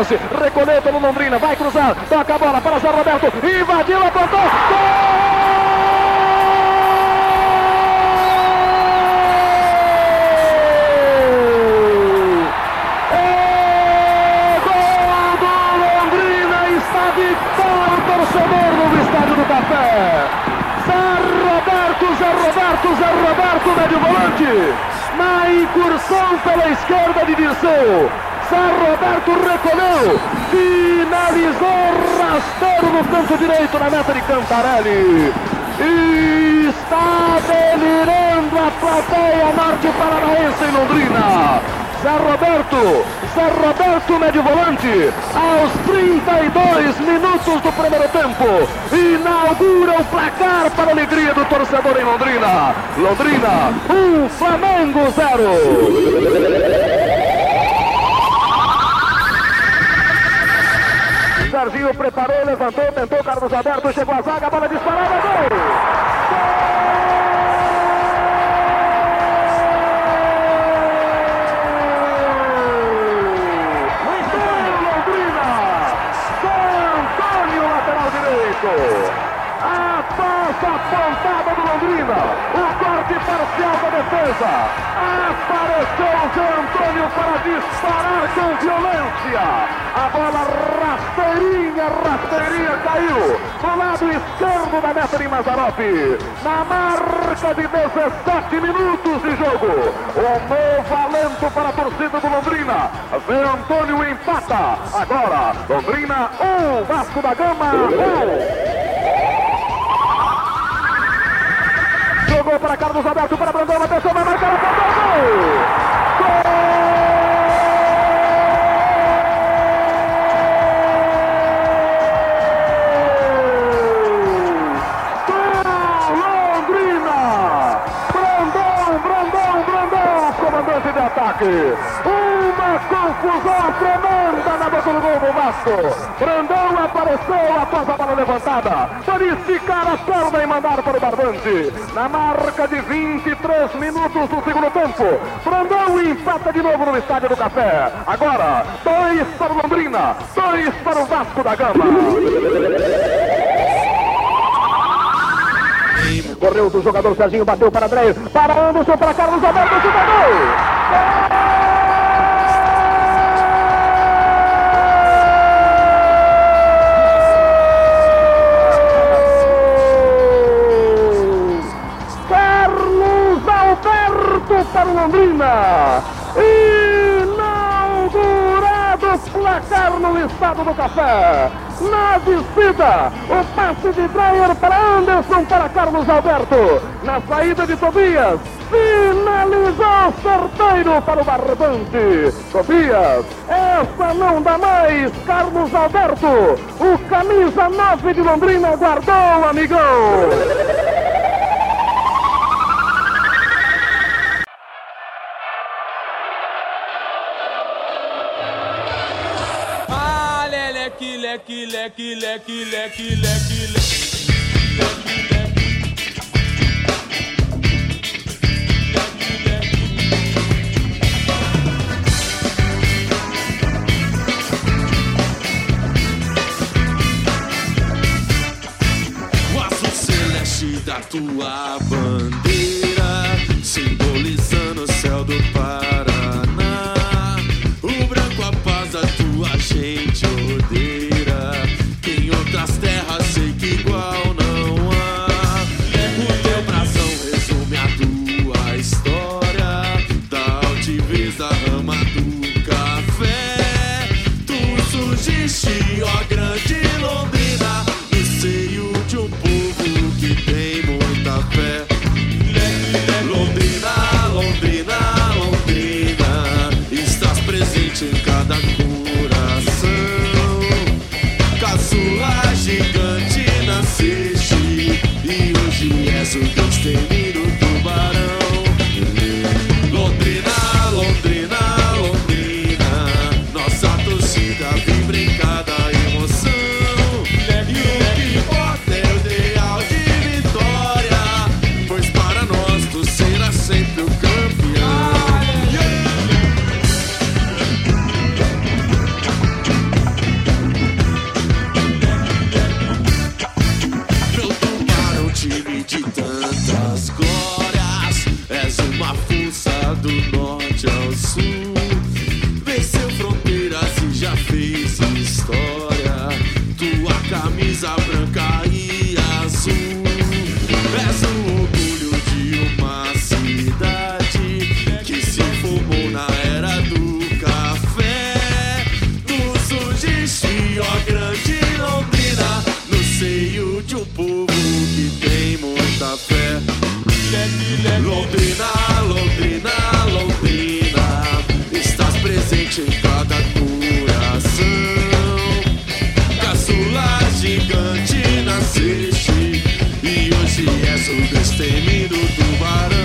lance. Recolheu pelo Londrina. Vai cruzar. Toca a bola para Zé Roberto. Invadiu, apontou. Gol! médio volante. Na incursão pela esquerda de Dirceu. Zé Roberto recolheu, finalizou rasteiro no canto direito na meta de Cantarelli. E está delirando a plateia norte paranaense em Londrina. Zé Roberto, Zé Roberto, médio volante, aos 32 minutos do primeiro tempo, inaugura o placar para a alegria do torcedor em Londrina. Londrina, 1, um, Flamengo 0. Serginho preparou, levantou, tentou, Carlos Alberto, chegou a zaga, bola disparada, gol! Da defesa. Apareceu o Zé Antônio para disparar com violência. A bola rasteirinha, rasteirinha caiu do lado esquerdo da meta de Mazarop. Na marca de 17 minutos de jogo. O novo alento para a torcida do Londrina. Zé Antônio empata. Agora, Londrina 1, um, Vasco da Gama 1. Um. Jogou para Carlos Alberto, para Brandão, atenção, vai marcar, apontou, gol! Gol! Londrina! Brandão, Brandão, Brandão, comandante de ataque! Confusão tremenda na boca do gol do Vasco. Brandão apareceu após a bola levantada. Para esticar a perna e mandar para o barbante. Na marca de 23 minutos do segundo tempo. Brandão empata de novo no Estádio do Café. Agora, dois para o Londrina, dois para o Vasco da Gama. Correu do jogador Serginho, bateu para André, para Anderson, para Carlos Alberto, chutador! para Londrina. Inaugurado placar no estado do Café. Na descida, o passe de Dreyer para Anderson para Carlos Alberto. Na saída de Tobias, finalizou sorteio para o Barbante. Tobias, essa não dá mais. Carlos Alberto, o camisa 9 de Londrina guardou, amigão. Leque, leque, leque, leque, leque, leque. Da tua bandeira, simbolizando o céu do Paraná. O branco a paz da tua gente odeia. Vibra em cada emoção. do tubarão.